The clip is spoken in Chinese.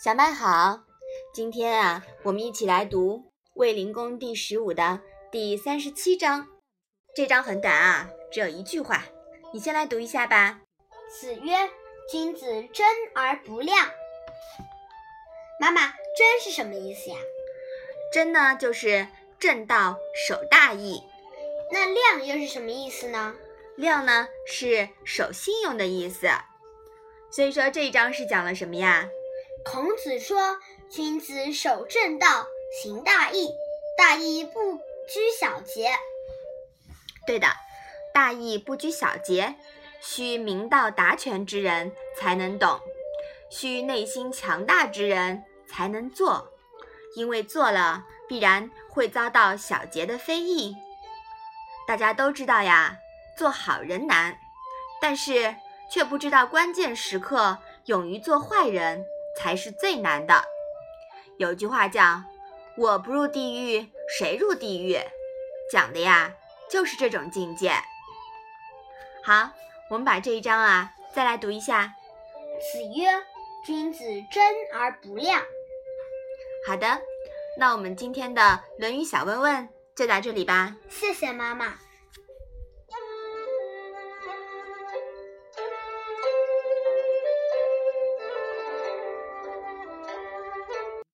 小麦好，今天啊，我们一起来读《卫灵公》第十五的第三十七章。这章很短啊，只有一句话。你先来读一下吧。子曰：“君子贞而不亮。”妈妈，贞是什么意思呀？贞呢，就是正道、守大义。那亮又是什么意思呢？亮呢，是守信用的意思。所以说这一章是讲了什么呀？孔子说：“君子守正道，行大义，大义不拘小节。”对的，大义不拘小节，需明道达全之人才能懂，需内心强大之人才能做，因为做了必然会遭到小节的非议。大家都知道呀，做好人难，但是却不知道关键时刻勇于做坏人。才是最难的。有句话叫“我不入地狱，谁入地狱”，讲的呀就是这种境界。好，我们把这一章啊再来读一下。子曰：“君子贞而不亮。”好的，那我们今天的《论语》小问问就到这里吧。谢谢妈妈。